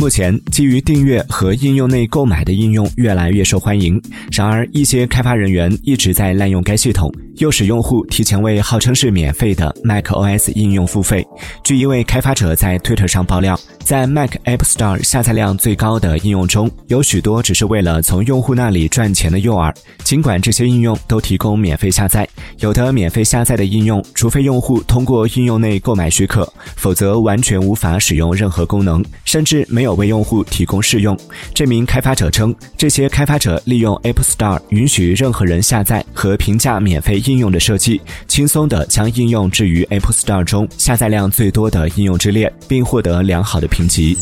目前，基于订阅和应用内购买的应用越来越受欢迎。然而，一些开发人员一直在滥用该系统，诱使用户提前为号称是免费的 macOS 应用付费。据一位开发者在推特上爆料，在 Mac App Store 下载量最高的应用中，有许多只是为了从用户那里赚钱的诱饵。尽管这些应用都提供免费下载，有的免费下载的应用，除非用户通过应用内购买许可，否则完全无法使用任何功能，甚至没有。为用户提供试用，这名开发者称，这些开发者利用 App Store 允许任何人下载和评价免费应应用的设计，轻松地将应用置于 Apple Store 中下载量最多的应用之列，并获得良好的评级。